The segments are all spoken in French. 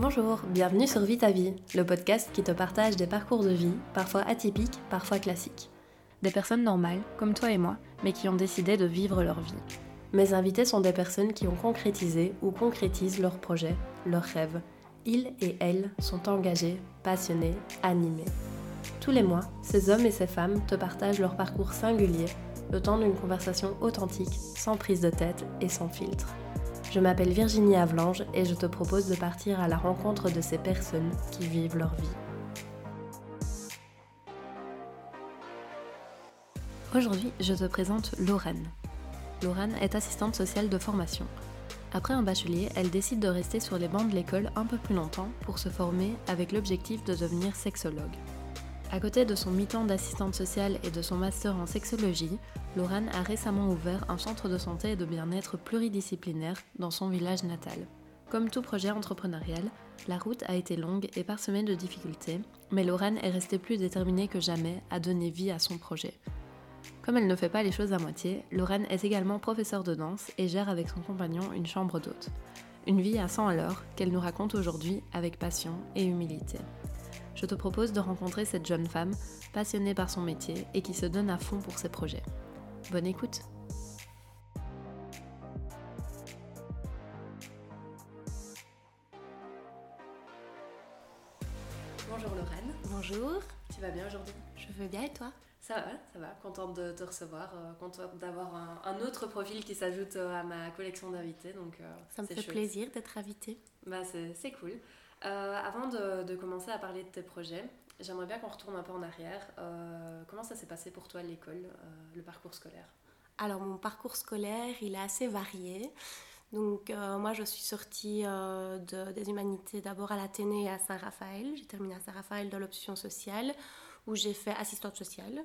Bonjour, bienvenue sur Vie ta vie, le podcast qui te partage des parcours de vie, parfois atypiques, parfois classiques. Des personnes normales, comme toi et moi, mais qui ont décidé de vivre leur vie. Mes invités sont des personnes qui ont concrétisé ou concrétisent leurs projets, leurs rêves. Ils et elles sont engagés, passionnés, animés. Tous les mois, ces hommes et ces femmes te partagent leur parcours singulier, le temps d'une conversation authentique, sans prise de tête et sans filtre. Je m'appelle Virginie Avlange et je te propose de partir à la rencontre de ces personnes qui vivent leur vie. Aujourd'hui, je te présente Lorraine. Lorraine est assistante sociale de formation. Après un bachelier, elle décide de rester sur les bancs de l'école un peu plus longtemps pour se former avec l'objectif de devenir sexologue. À côté de son mi-temps d'assistante sociale et de son master en sexologie, Lorraine a récemment ouvert un centre de santé et de bien-être pluridisciplinaire dans son village natal. Comme tout projet entrepreneurial, la route a été longue et parsemée de difficultés, mais Lorraine est restée plus déterminée que jamais à donner vie à son projet. Comme elle ne fait pas les choses à moitié, Lorraine est également professeure de danse et gère avec son compagnon une chambre d'hôte. Une vie à 100 à l'heure qu'elle nous raconte aujourd'hui avec passion et humilité je te propose de rencontrer cette jeune femme passionnée par son métier et qui se donne à fond pour ses projets. Bonne écoute Bonjour Lorraine. Bonjour. Tu vas bien aujourd'hui? Je veux bien et toi? Ça va, ça va. Contente de te recevoir, euh, contente d'avoir un, autre profil qui s'ajoute euh, à ma collection d'invités. Donc, euh, ça me fait plaisir d'être invitée. Bah, c'est cool. Euh, avant de, commencer à parler de tes projets, j'aimerais bien qu'on retourne un peu en arrière. Euh, comment ça s'est passé pour toi à l'école, euh, le parcours scolaire? Alors mon parcours scolaire, il est assez varié. Donc moi je suis sortie de, des humanités d'abord à l'Athénée et à Saint-Raphaël. J'ai terminé à Saint-Raphaël dans l'option sociale où j'ai fait assistante sociale,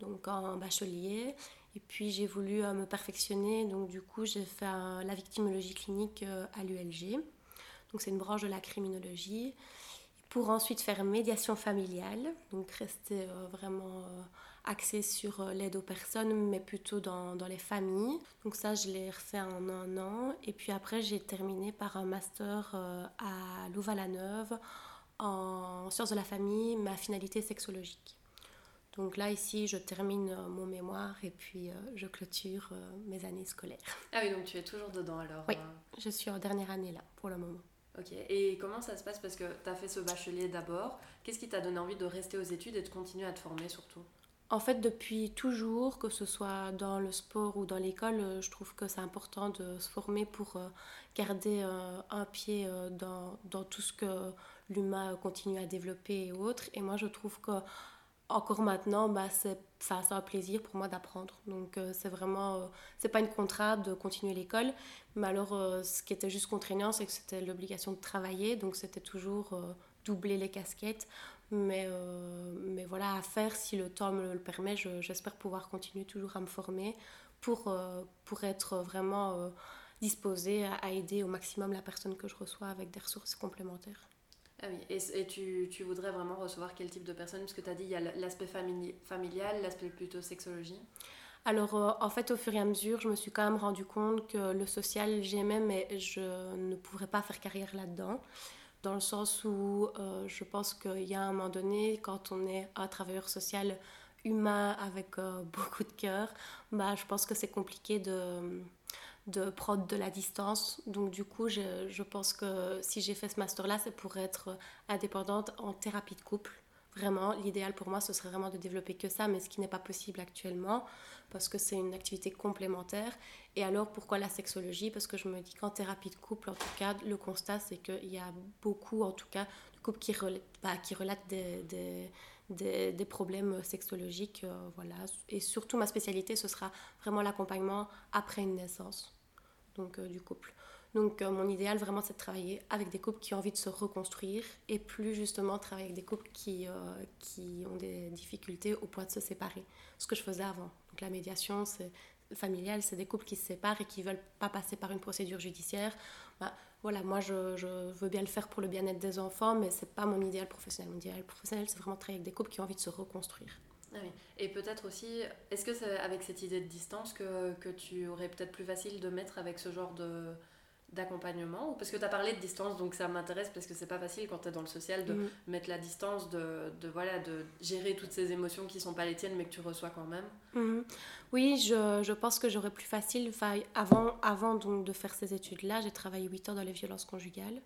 donc en bachelier. Et puis j'ai voulu me perfectionner, donc du coup j'ai fait la victimologie clinique à l'ULG donc c'est une branche de la criminologie, pour ensuite faire médiation familiale, donc rester euh, vraiment euh, axé sur euh, l'aide aux personnes, mais plutôt dans, dans, les familles. Donc ça, je l'ai refait en un an, et puis après, j'ai terminé par un master à Louvain-la-Neuve en sciences de la famille, ma finalité sexologique. Donc là, ici, je termine mon mémoire et puis je clôture mes années scolaires. Ah oui, donc tu es toujours dedans alors Oui, je suis en dernière année là, pour le moment. Ok, et comment ça se passe? Parce que tu as fait ce bachelier d'abord. Qu'est-ce qui t'a donné envie de rester aux études et de continuer à te former surtout? En fait, depuis toujours, que ce soit dans le sport ou dans l'école, euh, je trouve que c'est important de se former pour euh, garder euh, un pied dans, dans tout ce que l'humain continue à développer et autres. Et moi, je trouve que encore maintenant, bah, c'est ça, un plaisir pour moi d'apprendre. Donc euh, c'est vraiment, euh, c'est pas une contrainte de continuer l'école, mais alors euh, ce qui était juste contraignant, c'est que c'était l'obligation de travailler, donc c'était toujours doubler les casquettes. Mais, mais voilà, à faire si le temps me le permet, j'espère pouvoir continuer toujours à me former pour, pour être vraiment disposée à aider au maximum la personne que je reçois avec des ressources complémentaires. Ah oui, et, tu, tu, voudrais vraiment recevoir quel type de personne Parce que tu as dit, il y a l'aspect familial, l'aspect plutôt sexologie. Alors, euh, en fait, au fur et à mesure, je me suis quand même rendu compte que le social, j'aimais, mais je ne pourrais pas faire carrière là-dedans. Dans le sens où euh, je pense qu'il y a un moment donné, quand on est un travailleur social humain avec euh, beaucoup de cœur, bah, je pense que c'est compliqué de de prendre de la distance. Donc du coup, je, je pense que si j'ai fait ce master-là, c'est pour être indépendante en thérapie de couple. Vraiment, l'idéal pour moi, ce serait vraiment de développer que ça, mais ce qui n'est pas possible actuellement, parce que c'est une activité complémentaire. Et alors, pourquoi la sexologie? Parce que je me dis qu'en thérapie de couple, en tout cas, le constat, c'est qu'il y a beaucoup, en tout cas, de couples qui, bah, relatent des, des, des, problèmes sexologiques. Euh, voilà. Et surtout, ma spécialité, ce sera vraiment l'accompagnement après une naissance donc euh, du couple. Donc euh, mon idéal vraiment c'est de travailler avec des couples qui ont envie de se reconstruire et plus justement travailler avec des couples qui, euh, qui ont des difficultés au point de se séparer. Ce que je faisais avant. Donc la médiation c'est familiale, c'est des couples qui se séparent et qui veulent pas passer par une procédure judiciaire. Bah, voilà, moi je, veux bien le faire pour le bien-être des enfants, mais c'est pas mon idéal professionnel. Mon idéal professionnel c'est vraiment travailler avec des couples qui ont envie de se reconstruire. Ah Et peut-être aussi, est-ce que c'est avec cette idée de distance que, que tu aurais peut-être plus facile de mettre avec ce genre de, d'accompagnement parce que tu as parlé de distance donc ça m'intéresse parce que c'est pas facile quand tu es dans le social de mm. mettre la distance de, de, voilà de gérer toutes ces émotions qui sont pas les tiennes mais que tu reçois quand même mm-hmm. oui je, je, pense que j'aurais plus facile avant avant donc de faire ces études là j'ai travaillé 8 ans dans les violences conjugales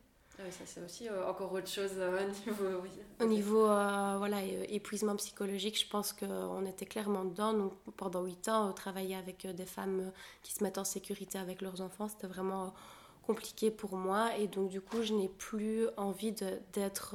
oui, ça c'est aussi euh, encore autre chose euh, au niveau, oui. Au niveau euh, voilà, épuisement psychologique, je pense qu'on était clairement dedans. Donc, pendant 8 ans, travailler avec des femmes qui se mettent en sécurité avec leurs enfants, c'était vraiment compliqué pour moi et donc du coup je n'ai plus envie d'être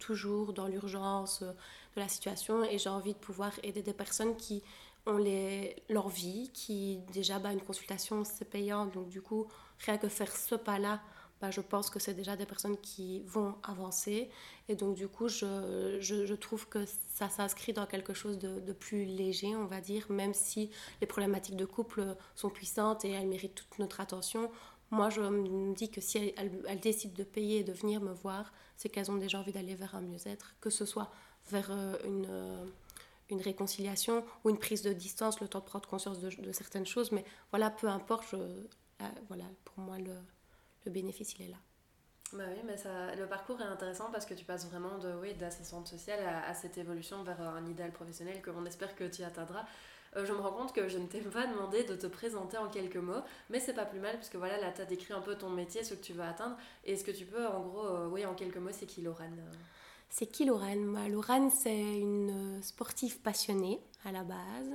toujours dans l'urgence de la situation et j'ai envie de pouvoir aider des personnes qui ont les, leur vie, qui déjà bah, une consultation c'est payant donc du coup rien que faire ce pas là bah, je pense que c'est déjà des personnes qui vont avancer. Et donc du coup je, je, trouve que ça s'inscrit dans quelque chose de, de, plus léger on va dire. Même si les problématiques de couple sont puissantes et elles méritent toute notre attention moi, je me dis que si elles, décident de payer et de venir me voir, c'est qu'elles ont déjà envie d'aller vers un mieux-être, que ce soit vers euh, une, euh, une réconciliation ou une prise de distance, le temps de prendre conscience de, certaines choses. Mais voilà, peu importe, euh, voilà, pour moi, le, le, bénéfice, il est là. Bah oui, mais ça, le parcours est intéressant parce que tu passes vraiment de oui, d'assistante sociale à, à, cette évolution vers un idéal professionnel que l'on espère que tu atteindras. Euh, je me rends compte que je ne t'ai pas demandé de te présenter en quelques mots, mais c'est pas plus mal puisque voilà, là tu as décrit un peu ton métier, ce que tu veux atteindre. Et ce que tu peux, en gros, euh, oui, en quelques mots, c'est qui Lorane C'est qui Lorane bah, Lorane, c'est une sportive passionnée à la base,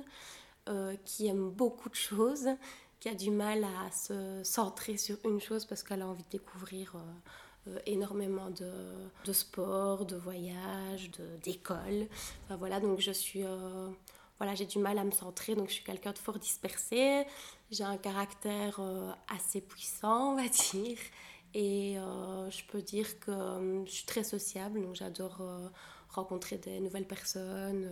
euh, qui aime beaucoup de choses, qui a du mal à se centrer sur une chose parce qu'elle a envie de découvrir. énormément de, de, sport, de voyages, d'école. Enfin, voilà, donc je suis voilà, j'ai du mal à me centrer, donc je suis quelqu'un de fort dispersé. J'ai un caractère euh, assez puissant, on va dire. Et euh, je peux dire que euh, je suis très sociable, donc j'adore rencontrer des nouvelles personnes.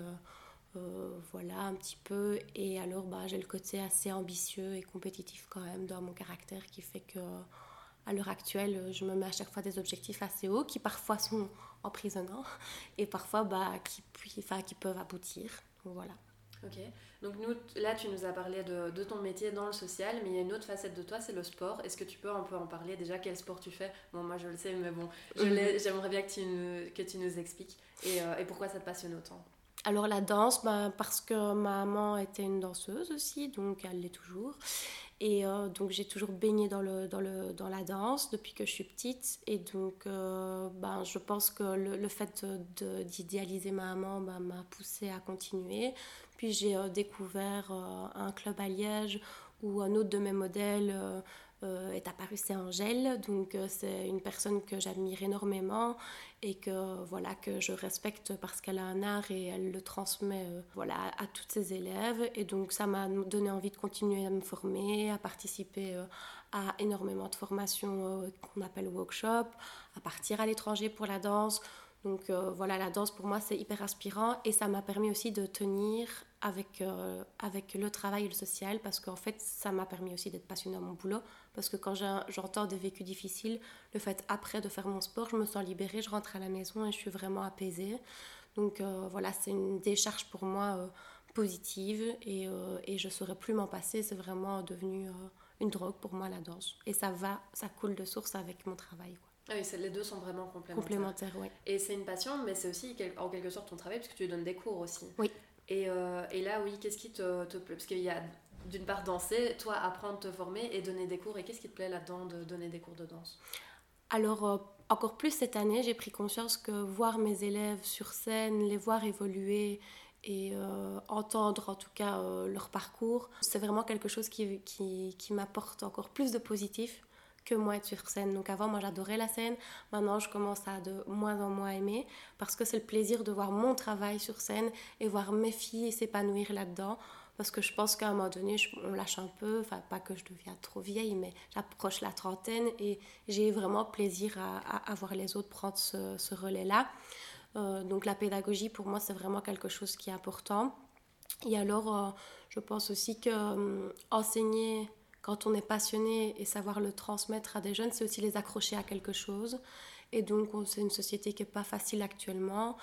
Voilà, un petit peu. Et alors, bah, j'ai le côté assez ambitieux et compétitif quand même dans mon caractère qui fait que, à l'heure actuelle, je me mets à chaque fois des objectifs assez hauts qui parfois sont emprisonnants et parfois bah, qui, qui peuvent aboutir. Donc, voilà. Ok. Donc nous, là, tu nous as parlé de, de, ton métier dans le social, mais il y a une autre facette de toi, c'est le sport. Est-ce que tu peux un peu en parler déjà? Quel sport tu fais? Bon, moi je le sais, mais bon, j'aimerais bien que tu, nous, que tu nous expliques. Et, euh, et, pourquoi ça te passionne autant? Alors la danse, bah, parce que ma maman était une danseuse aussi, donc elle l'est toujours. Et euh, donc j'ai toujours baigné dans, le, dans, le, dans la danse depuis que je suis petite. Et donc euh, ben, je pense que le, fait d'idéaliser ma maman ben, m'a poussée à continuer. Puis j'ai euh, découvert un club à Liège où un autre de mes modèles est apparue, c'est Angèle. Donc euh, c'est une personne que j'admire énormément et que voilà que je respecte parce qu'elle a un art et elle le transmet euh, voilà à toutes ses élèves. Et donc ça m'a donné envie de continuer à me former, à participer à énormément de formations qu'on appelle workshop, à partir à l'étranger pour la danse. Donc voilà, la danse pour moi c'est hyper inspirant et ça m'a permis aussi de tenir avec, avec le travail et le social parce qu'en fait ça m'a permis aussi d'être passionnée à mon boulot parce que quand j'entends des vécus difficiles, le fait après de faire mon sport, je me sens libérée, je rentre à la maison et je suis vraiment apaisée. Donc euh, voilà, c'est une décharge pour moi euh, positive et, euh, et, je ne saurais plus m'en passer. C'est vraiment devenu une drogue pour moi la danse. Et ça va, ça coule de source avec mon travail. Ah oui, les deux sont vraiment complémentaires. Complémentaires, oui. Et c'est une passion, mais c'est aussi en quelque sorte ton travail, parce que tu donnes des cours aussi. Oui. Et, et là, oui, qu'est-ce qui te, te plaît? Parce qu'il y a d'une part danser, toi apprendre, te former et donner des cours. Et qu'est-ce qui te plaît là-dedans de donner des cours de danse? Alors, euh, encore plus cette année, j'ai pris conscience que voir mes élèves sur scène, les voir évoluer et euh, entendre en tout cas euh, leur parcours, c'est vraiment quelque chose qui, qui, qui m'apporte encore plus de positif que moi être sur scène. Donc avant, moi j'adorais la scène. Maintenant, je commence à de moins en moins aimer parce que c'est le plaisir de voir mon travail sur scène et voir mes filles s'épanouir là-dedans parce que je pense qu'à un moment donné, on lâche un peu, enfin pas que je deviens trop vieille, mais j'approche la trentaine et j'ai vraiment plaisir à, voir les autres prendre ce, relais-là. Euh, donc la pédagogie, pour moi, c'est vraiment quelque chose qui est important. Et alors, euh, je pense aussi que euh, enseigner quand on est passionné et savoir le transmettre à des jeunes, c'est aussi les accrocher à quelque chose. Et donc, c'est une société qui n'est pas facile actuellement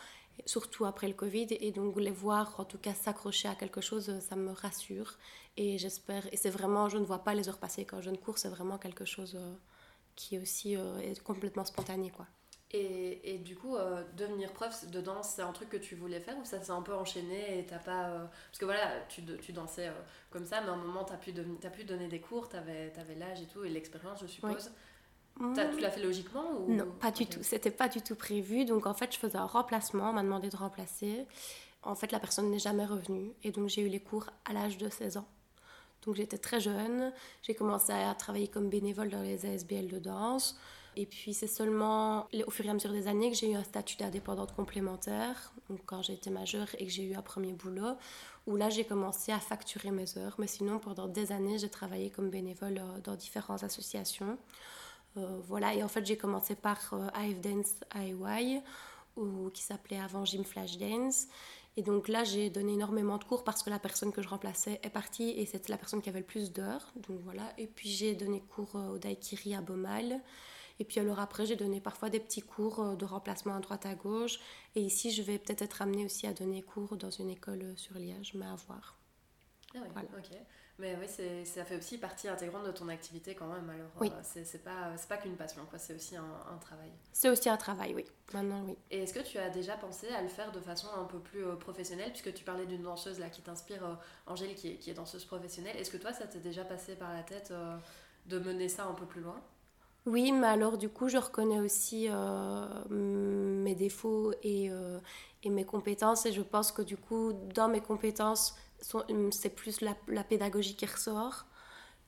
surtout après le Covid. Et donc les voir, en tout cas s'accrocher à quelque chose, ça me rassure. Et j'espère, et c'est vraiment, je ne vois pas les heures passer quand je ne cours, c'est vraiment quelque chose euh, qui aussi est complètement spontané quoi. Et, et, du coup, devenir prof de danse, c'est un truc que tu voulais faire ou ça s'est un peu enchaîné et t'as pas. Parce que voilà, tu, tu dansais comme ça, mais à un moment, t'as pu, as pu donner des cours, t'avais avais, l'âge et tout, et l'expérience, je suppose. Tu l'as fait logiquement ou... Non, pas du tout. C'était pas du tout prévu. Donc en fait, je faisais un remplacement, on m'a demandé de remplacer. En fait, la personne n'est jamais revenue. Et donc j'ai eu les cours à l'âge de 16 ans. Donc j'étais très jeune. J'ai commencé à travailler comme bénévole dans les ASBL de danse. Et puis c'est seulement au fur et à mesure des années que j'ai eu un statut d'indépendante complémentaire, donc quand j'ai été majeure et que j'ai eu un premier boulot, où là j'ai commencé à facturer mes heures. Mais sinon pendant des années j'ai travaillé comme bénévole euh, dans différentes associations. Euh, voilà, et en fait j'ai commencé par euh, AF Dance IY, ou, qui s'appelait avant Gym Flash Dance. Et donc là, j'ai donné énormément de cours parce que la personne que je remplaçais est partie et c'était la personne qui avait le plus d'heures. Donc voilà. Et puis j'ai donné cours au Daikiri à Bomal. Et puis alors après, j'ai donné parfois des petits cours euh, de remplacement à droite à gauche. Et ici, je vais peut-être être amenée aussi à donner cours dans une école euh, sur Liège, mais à voir. Ah oui, voilà. ok. Mais oui, ça fait aussi partie intégrante de ton activité quand même. Alors, oui. Euh, c'est pas, pas qu'une passion, quoi. c'est aussi un, un travail. C'est aussi un travail, oui. Maintenant, oui. Et est-ce que tu as déjà pensé à le faire de façon un peu plus professionnelle? Puisque tu parlais d'une danseuse là qui t'inspire, Angèle, qui est, qui est, danseuse professionnelle. Est-ce que toi, ça t'est déjà passé par la tête de mener ça un peu plus loin? Oui, mais alors du coup, je reconnais aussi euh, mes défauts et, euh, et, mes compétences. Et je pense que du coup, dans mes compétences, c'est plus la, la, pédagogie qui ressort.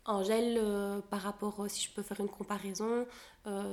Angèle, euh, par rapport, si je peux faire une comparaison,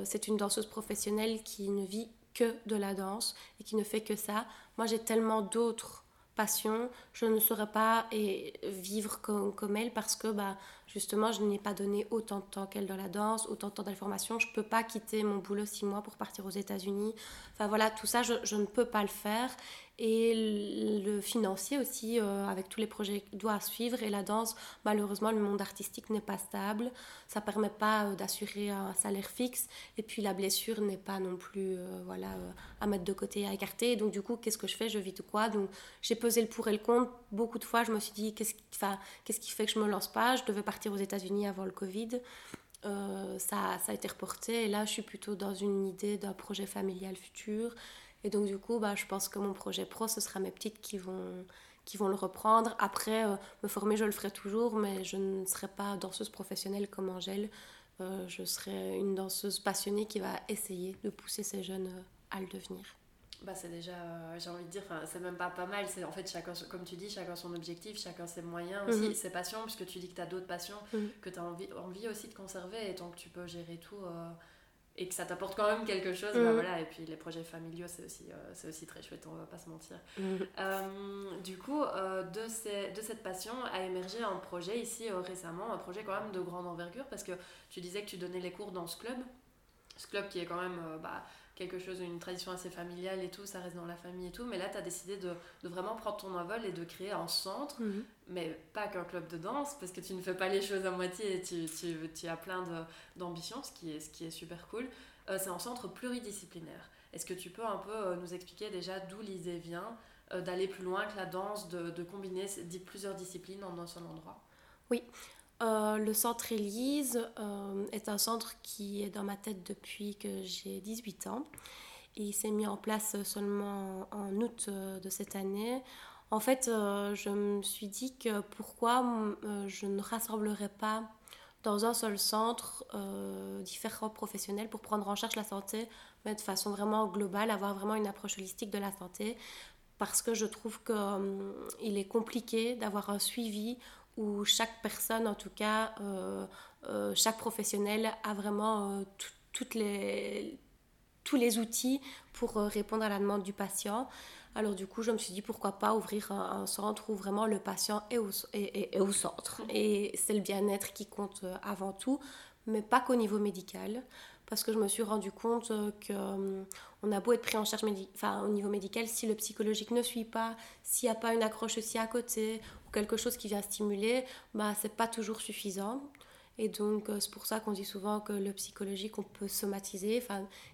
c'est une danseuse professionnelle qui ne vit que de la danse et qui ne fait que ça. Moi, j'ai tellement d'autres passions, je ne saurais pas et vivre comme, comme elle parce que bah, justement, je n'ai pas donné autant de temps qu'elle dans la danse, autant de temps d'information. Je ne peux pas quitter mon boulot six mois pour partir aux États-Unis. Enfin voilà, tout ça, je, ne peux pas le faire. Et le financier aussi, euh, avec tous les projets doit suivre. Et la danse, malheureusement, le monde artistique n'est pas stable. Ça ne permet pas euh, d'assurer un salaire fixe. Et puis la blessure n'est pas non plus euh, voilà, à mettre de côté, à écarter. Donc du coup, qu'est-ce que je fais? Je vis de quoi? Donc j'ai pesé le pour et le contre. Beaucoup de fois, je me suis dit, qu'est-ce qui, qu'est-ce qui fait que je ne me lance pas? Je devais partir aux États-Unis avant le Covid. ça, ça a été reporté. Et là, je suis plutôt dans une idée d'un projet familial futur. Et donc, du coup, bah, je pense que mon projet pro, ce sera mes petites qui vont, qui vont le reprendre. Après, euh, me former, je le ferai toujours, mais je ne serai pas danseuse professionnelle comme Angèle. Euh, je serai une danseuse passionnée qui va essayer de pousser ces jeunes euh, à le devenir. Bah c'est déjà, j'ai envie de dire, c'est même pas pas mal. C'est en fait chacun, comme tu dis, chacun son objectif, chacun ses moyens aussi, mhm. ses passions, puisque tu dis que tu as d'autres passions mhm. que tu as envie, envie aussi de conserver. Et tant que tu peux gérer tout, et que ça t'apporte quand même quelque chose, bah mm. voilà. Et puis les projets familiaux, c'est aussi, euh, c'est aussi très chouette, on va pas se mentir. Euh, du coup, euh, de, ces, de cette passion a émergé un projet ici récemment, un projet quand même de grande envergure, parce que tu disais que tu donnais les cours dans ce club. Ce club qui est quand même bah, quelque chose, une tradition assez familiale et tout, ça reste dans la famille et tout. Mais là, tu as décidé de, de, vraiment prendre ton envol et de créer un centre, mhm. mais pas qu'un club de danse, parce que tu ne fais pas les choses à moitié et tu, tu, tu as plein d'ambitions, ce, qui est, ce qui est super cool. Euh, c'est un centre pluridisciplinaire. Est-ce que tu peux un peu euh, nous expliquer déjà d'où l'idée vient euh, d'aller plus loin que la danse, de, de combiner plusieurs disciplines en un seul endroit? Oui, euh, le centre Élise euh, est un centre qui est dans ma tête depuis que j'ai 18 ans. Il s'est mis en place seulement en août euh, de cette année. En fait, je me suis dit que pourquoi je ne rassemblerais pas dans un seul centre différents professionnels pour prendre en charge la santé, mais de façon vraiment globale, avoir vraiment une approche holistique de la santé. Parce que je trouve qu'il est compliqué d'avoir un suivi où chaque personne, en tout cas, euh, euh, chaque professionnel a vraiment euh, toutes les, tous les outils pour répondre à la demande du patient. Alors du coup, je me suis dit pourquoi pas ouvrir un, centre où vraiment le patient est au, est, au centre. Et c'est le bien-être qui compte avant tout, mais pas qu'au niveau médical parce que je me suis rendu compte que on a beau être pris en charge au niveau médical, si le psychologique ne suit pas, s'il n'y a pas une accroche aussi à côté, quelque chose qui vient stimuler, bah, c'est pas toujours suffisant. Et donc, euh, c'est pour ça qu'on dit souvent que le psychologique, on peut somatiser.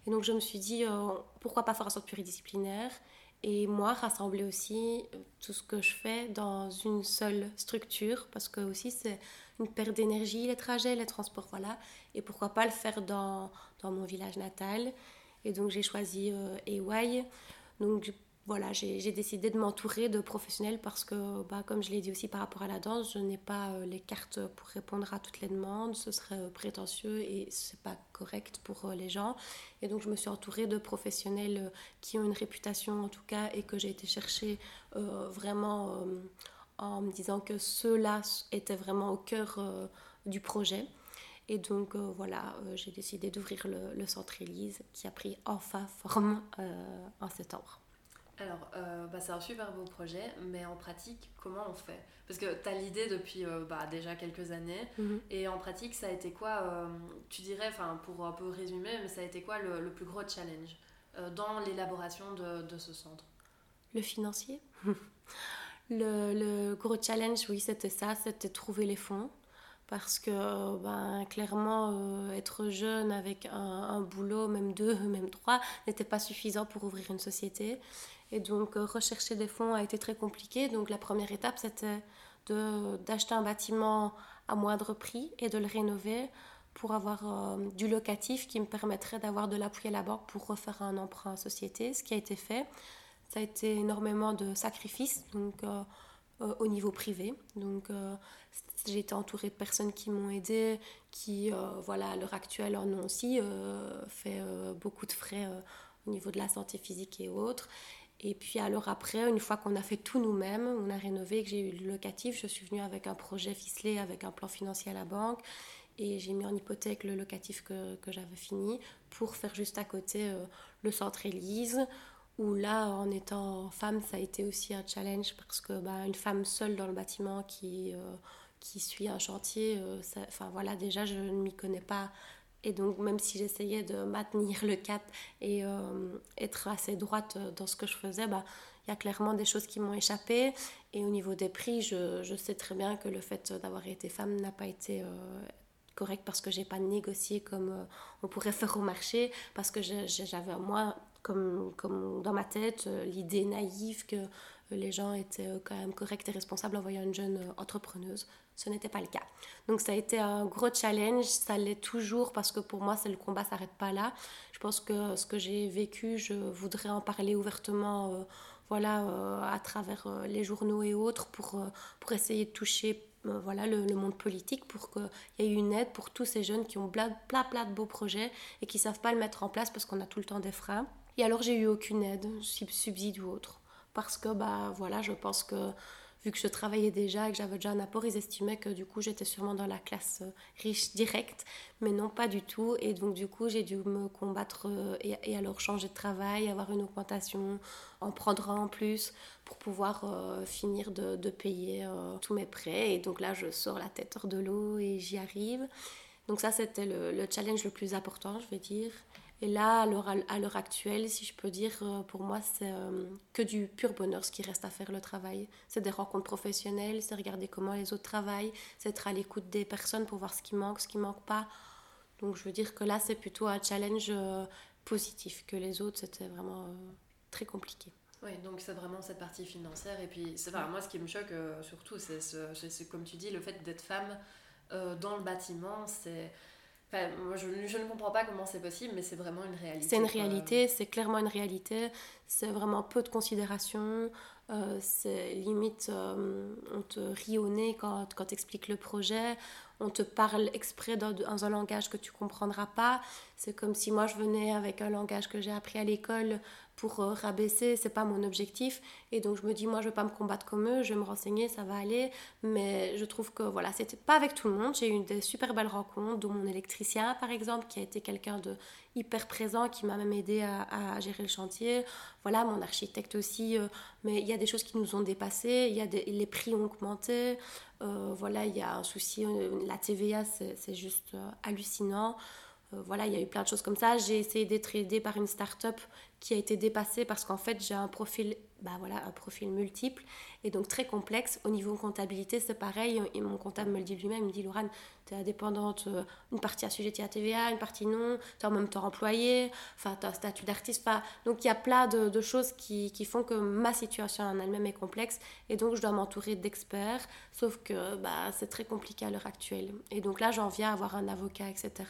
Et donc, je me suis dit, euh, pourquoi pas faire un centre pluridisciplinaire? Et moi rassembler aussi tout ce que je fais dans une seule structure parce que aussi c'est une perte d'énergie les trajets les transports voilà et pourquoi pas le faire dans, dans mon village natal et donc j'ai choisi euh, donc voilà, j'ai décidé de m'entourer de professionnels parce que, bah, comme je l'ai dit aussi par rapport à la danse, je n'ai pas euh, les cartes pour répondre à toutes les demandes. Ce serait euh, prétentieux et c'est pas correct pour les gens. Et donc, je me suis entourée de professionnels qui ont une réputation en tout cas et que j'ai été chercher vraiment en me disant que ceux-là étaient vraiment au cœur du projet. Et donc voilà, j'ai décidé d'ouvrir le, le, centre Élise qui a pris enfin forme en septembre. Alors, euh, bah, c'est un super beau projet, mais en pratique, comment on fait? Parce que tu as l'idée depuis euh, bah, déjà quelques années, mhm. et en pratique, ça a été quoi euh, Tu dirais, pour un peu résumer, mais ça a été quoi le, plus gros challenge dans l'élaboration de, ce centre? Le financier? Le, gros challenge, oui, c'était ça, c'était trouver les fonds. Parce que ben, clairement, être jeune avec un, boulot, même deux, même trois, n'était pas suffisant pour ouvrir une société. Et donc, euh, rechercher des fonds a été très compliqué. Donc, la première étape, c'était d'acheter un bâtiment à moindre prix et de le rénover pour avoir euh, du locatif qui me permettrait d'avoir de l'appui à la banque pour refaire un emprunt société, ce qui a été fait. Ça a été énormément de sacrifices euh, au niveau privé. Donc, j'ai été entourée de personnes qui m'ont aidée, qui, voilà, à l'heure actuelle, en ont aussi fait beaucoup de frais au niveau de la santé physique et autres. Et puis alors après, une fois qu'on a fait tout nous-mêmes, on a rénové, que j'ai eu le locatif, je suis venue avec un projet ficelé, avec un plan financier à la banque. Et j'ai mis en hypothèque le locatif que, que j'avais fini pour faire juste à côté euh, le centre Élise, où là, en étant femme, ça a été aussi un challenge parce que bah, une femme seule dans le bâtiment qui, euh, qui suit un chantier, euh, enfin voilà, déjà je ne m'y connais pas et donc, même si j'essayais de maintenir le cap et euh, être assez droite dans ce que je faisais, bah, il y a clairement des choses qui m'ont échappé. Et au niveau des prix, je, je sais très bien que le fait d'avoir été femme n'a pas été correct parce que j'ai pas négocié comme on pourrait faire au marché, parce que j'avais moi, comme, dans ma tête, l'idée naïve que les gens étaient quand même corrects et responsables en voyant une jeune entrepreneuse ce n'était pas le cas. Donc ça a été un gros challenge, ça l'est toujours parce que pour moi, c'est le combat s'arrête pas là. Je pense que ce que j'ai vécu, je voudrais en parler ouvertement euh, voilà, euh, à travers euh, les journaux et autres pour, pour essayer de toucher voilà, le, monde politique pour qu'il y ait une aide pour tous ces jeunes qui ont plein, plein, plein de beaux projets et qui ne savent pas le mettre en place parce qu'on a tout le temps des freins. Et alors j'ai eu aucune aide, subside ou autre. Parce que bah, voilà, je pense que vu que je travaillais déjà et que j'avais déjà un apport, ils estimaient que du coup j'étais sûrement dans la classe euh, riche directe, mais non pas du tout. Et donc du coup j'ai dû me combattre euh, et, alors changer de travail, avoir une augmentation, en prendre un en plus pour pouvoir euh, finir de, payer tous mes prêts. Et donc là je sors la tête hors de l'eau et j'y arrive. Donc ça c'était le challenge le plus important, je vais dire. Et là, à l'heure actuelle, si je peux dire, euh, pour moi, c'est euh, que du pur bonheur ce qui reste à faire le travail. C'est des rencontres professionnelles, c'est regarder comment les autres travaillent, c'est être à l'écoute des personnes pour voir ce qui manque, ce qui manque pas. Donc je veux dire que là, c'est plutôt un challenge euh, positif que les autres, c'était vraiment très compliqué. Oui, donc c'est vraiment cette partie financière. Et puis, c'est moi, ce qui me choque surtout, c'est comme tu dis, le fait d'être femme dans le bâtiment, c'est moi, je, je, ne comprends pas comment c'est possible, mais c'est vraiment une réalité. C'est une réalité, c'est clairement une réalité. C'est vraiment peu de considération. Euh, c'est limite, euh, on te rit au nez quand, quand tu expliques le projet. On te parle exprès dans, dans, un langage que tu comprendras pas. C'est comme si moi je venais avec un langage que j'ai appris à l'école pour euh, rabaisser, c'est pas mon objectif. Et donc je me dis, moi je vais pas me combattre comme eux, je vais me renseigner, ça va aller. Mais je trouve que voilà, c'était pas avec tout le monde. J'ai eu des super belles rencontres, dont mon électricien par exemple, qui a été quelqu'un de hyper présent, qui m'a même aidé à, gérer le chantier. Voilà, mon architecte aussi. Euh, mais il y a des choses qui nous ont dépassées, il y a des, les prix ont augmenté. Euh, voilà, il y a un souci, la TVA c'est juste hallucinant. Voilà, il y a eu plein de choses comme ça. J'ai essayé d'être aidée par une start-up qui a été dépassée parce qu'en fait, j'ai un profil bah voilà, un profil multiple et donc très complexe. Au niveau comptabilité, c'est pareil. Et mon comptable me le dit lui-même. Il me dit Laurent, tu es indépendante, euh, une partie assujettie à TVA, une partie non. Tu es en même temps employée, enfin, tu as un statut d'artiste. donc il y a plein de, choses qui, qui, font que ma situation en elle-même est complexe et donc je dois m'entourer d'experts. Sauf que bah, c'est très compliqué à l'heure actuelle. Et donc là, j'en viens à avoir un avocat, etc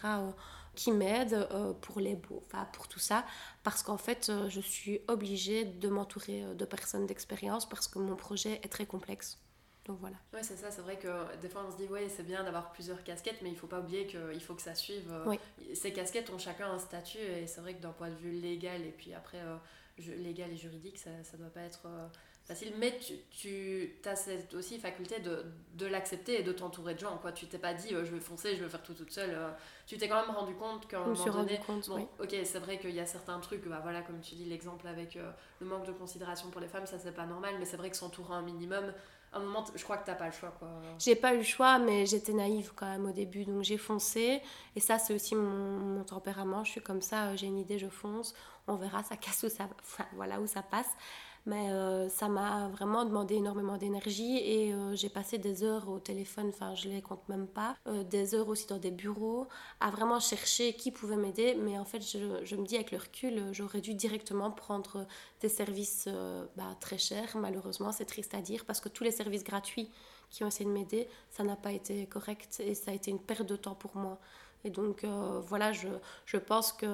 qui m'aide euh, pour les enfin pour tout ça parce qu'en fait euh, je suis obligée de m'entourer euh, de personnes d'expérience parce que mon projet est très complexe. Donc voilà. Oui, c'est ça, c'est vrai que des fois on se dit ouais, c'est bien d'avoir plusieurs casquettes mais il faut pas oublier qu'il faut que ça suive ces casquettes ont chacun un statut et c'est vrai que d'un point de vue légal et puis après légal et juridique, ça ne doit pas être facile, mais tu, tu as cette aussi faculté de, de l'accepter et de t'entourer de gens. Quoi. Tu t'es pas dit euh, je vais foncer, je vais faire tout toute seule. Euh. tu t'es quand même rendu compte qu'à un moment donné. Compte, bon, ok, c'est vrai qu'il y a certains trucs, bah, voilà, comme tu dis, l'exemple avec euh, le manque de considération pour les femmes, ça c'est pas normal, mais c'est vrai que s'entourer un minimum, à un moment, je crois que t'as pas le choix. quoi. J'ai pas eu le choix, mais j'étais naïve quand même au début, donc j'ai foncé. Et ça, c'est aussi mon, mon, tempérament. Je suis comme ça, j'ai une idée, je fonce. On verra, ça casse ou ça. Voilà où ça passe. Mais euh, ça m'a vraiment demandé énormément d'énergie et euh, j'ai passé des heures au téléphone, enfin je les compte même pas, euh, des heures aussi dans des bureaux, à vraiment chercher qui pouvait m'aider. Mais en fait, je, je, me dis avec le recul, j'aurais dû directement prendre des services bah, très chers. Malheureusement, c'est triste à dire parce que tous les services gratuits qui ont essayé de m'aider, ça n'a pas été correct et ça a été une perte de temps pour moi. Et donc euh, voilà, je, je, pense que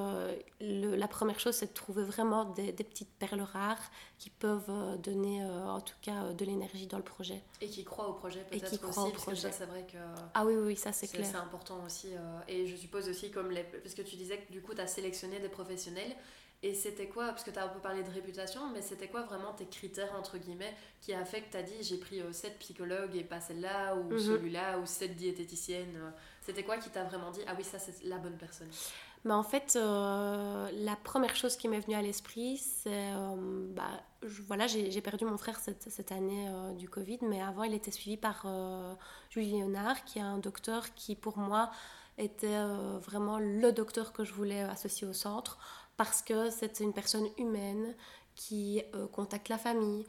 la première chose, c'est de trouver vraiment des, des, petites perles rares qui peuvent euh, donner euh, en tout cas de l'énergie dans le projet. Et qui croient au projet peut-être aussi, parce projet. que c'est vrai que... Ah oui, oui, ça c'est clair. C'est important aussi. et je suppose aussi, comme les... parce que tu disais que du coup, tu as sélectionné des professionnels. Et c'était quoi, parce que tu as un peu parlé de réputation, mais c'était quoi vraiment tes critères, entre guillemets, qui a fait que tu as dit j'ai pris cette psychologue et pas celle-là, ou mhm. celui-là, ou cette diététicienne c'était quoi qui t'a vraiment dit Ah oui, ça c'est la bonne personne? Bah, En fait, euh, la première chose qui m'est venue à l'esprit, c'est. Euh, bah, voilà, j'ai perdu mon frère cette, cette année euh, du Covid, mais avant il était suivi par Julie Léonard, qui est un docteur qui pour moi était vraiment le docteur que je voulais associer au centre, parce que c'est une personne humaine qui contacte la famille,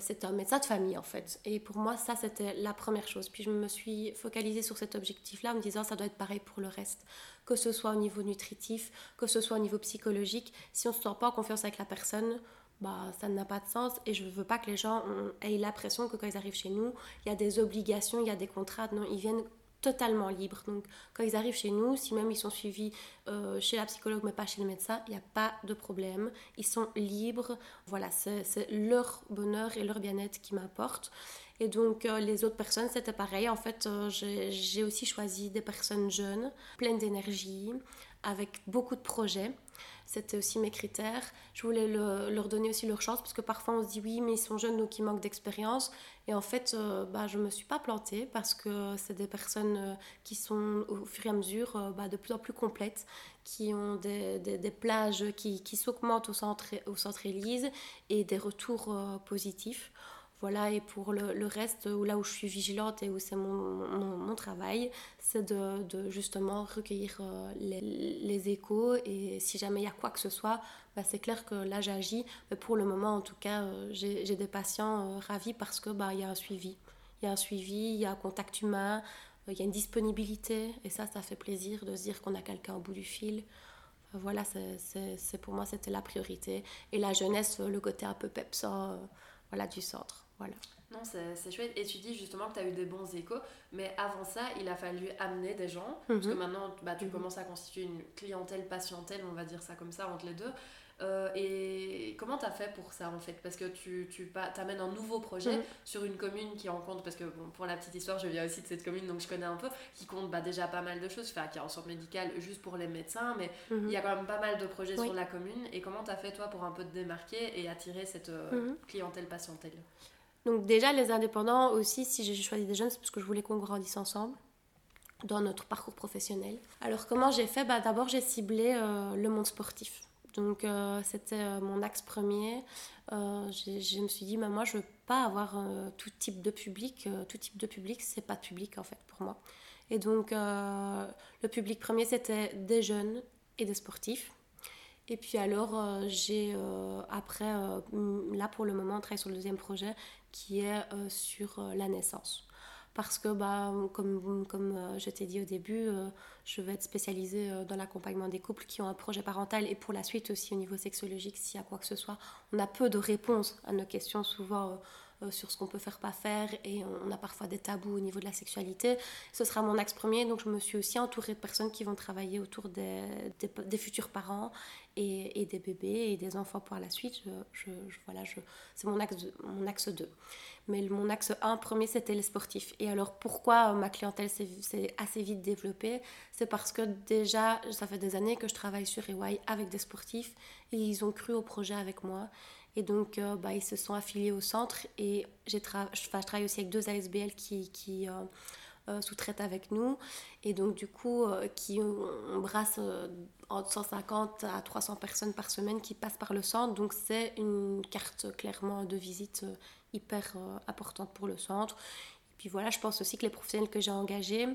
c'est un médecin de famille en fait. Et pour moi, ça c'était la première chose. Puis je me suis focalisée sur cet objectif-là en me disant ça doit être pareil pour le reste. Que ce soit au niveau nutritif, que ce soit au niveau psychologique. Si on ne se sent pas en confiance avec la personne, bah, ça n'a pas de sens. Et je ne veux pas que les gens aient l'impression que quand ils arrivent chez nous, il y a des obligations, il y a des contrats. Non, ils viennent totalement libres. Donc quand ils arrivent chez nous, si même ils sont suivis euh, chez la psychologue mais pas chez le médecin, il n'y a pas de problème. Ils sont libres. Voilà, c'est leur bonheur et leur bien-être qui m'apportent. Et donc euh, les autres personnes, c'était pareil. En fait, euh, j'ai aussi choisi des personnes jeunes, pleines d'énergie, avec beaucoup de projets. C'était aussi mes critères. Je voulais leur donner aussi leur chance parce que parfois on se dit oui, mais ils sont jeunes donc ils manquent d'expérience. Et en fait, euh, bah, je ne me suis pas plantée parce que c'est des personnes euh, qui sont au fur et à mesure euh, bah, de plus en plus complètes, qui ont des, des, plages qui, qui s'augmentent au centre, au centre Élise et des retours positifs. Voilà, et pour le, reste, là où je suis vigilante et où c'est mon, mon, travail, c'est de, justement recueillir euh, les, les, échos et si jamais il y a quoi que ce soit, bah, c'est clair que là j'agis. Mais pour le moment, en tout cas, euh, j'ai des patients euh, ravis parce que bah, y a un suivi. Il y a un suivi, il y a un contact humain, il y a une disponibilité et ça, ça fait plaisir de se dire qu'on a quelqu'un au bout du fil. Voilà, c'est pour moi, c'était la priorité. Et la jeunesse, le côté un peu pepsant voilà, du centre. Voilà. Non, c'est chouette. Et tu dis justement que tu as eu des bons échos, mais avant ça, il a fallu amener des gens, parce que mhm. maintenant, bah, tu mhm. commences à constituer une clientèle patientèle, on va dire ça comme ça, entre les deux. Euh, et comment tu as fait pour ça en fait? Parce que tu, tu amènes un nouveau projet mhm. sur une commune qui en compte, parce que bon, pour la petite histoire, je viens aussi de cette commune donc je connais un peu, qui compte bah, déjà pas mal de choses, enfin, qui a un centre médical juste pour les médecins, mais il y a quand même pas mal de projets sur la commune. Et comment tu as fait toi pour un peu te démarquer et attirer cette euh, clientèle patientèle? Donc déjà, les indépendants aussi, si j'ai choisi des jeunes, c'est parce que je voulais qu'on grandisse ensemble dans notre parcours professionnel. Alors comment j'ai fait? Bah, D'abord, j'ai ciblé euh, le monde sportif. Donc euh, c'était euh, mon axe premier. je me suis dit, mais moi, je veux pas avoir tout type de public. tout type de public, c'est pas public en fait pour moi. Et donc le public premier, c'était des jeunes et des sportifs. Et puis alors, j'ai après, là pour le moment, on travaille sur le deuxième projet qui est sur la naissance. Parce que, bah, comme, comme je t'ai dit au début, je vais être spécialisée dans l'accompagnement des couples qui ont un projet parental et pour la suite aussi au niveau sexologique, s'il y a quoi que ce soit. On a peu de réponses à nos questions souvent euh, sur ce qu'on peut faire, pas faire, et on, a parfois des tabous au niveau de la sexualité. Ce sera mon axe premier, donc je me suis aussi entourée de personnes qui vont travailler autour des, des, futurs parents et, des bébés et des enfants pour la suite. Je, voilà, je, c'est mon axe, mon axe 2. Mais mon axe 1 premier, c'était les sportifs. Et alors pourquoi ma clientèle s'est assez vite développée? C'est parce que déjà, ça fait des années que je travaille sur EY avec des sportifs et ils ont cru au projet avec moi. Et donc, euh, bah, ils se sont affiliés au centre. Et j'ai je travaille aussi avec deux ASBL qui, euh, euh, sous-traitent avec nous. Et donc, du coup, qui on entre 150 à 300 personnes par semaine qui passent par le centre. Donc, c'est une carte clairement de visite hyper importante pour le centre. Et puis voilà, je pense aussi que les professionnels que j'ai engagés,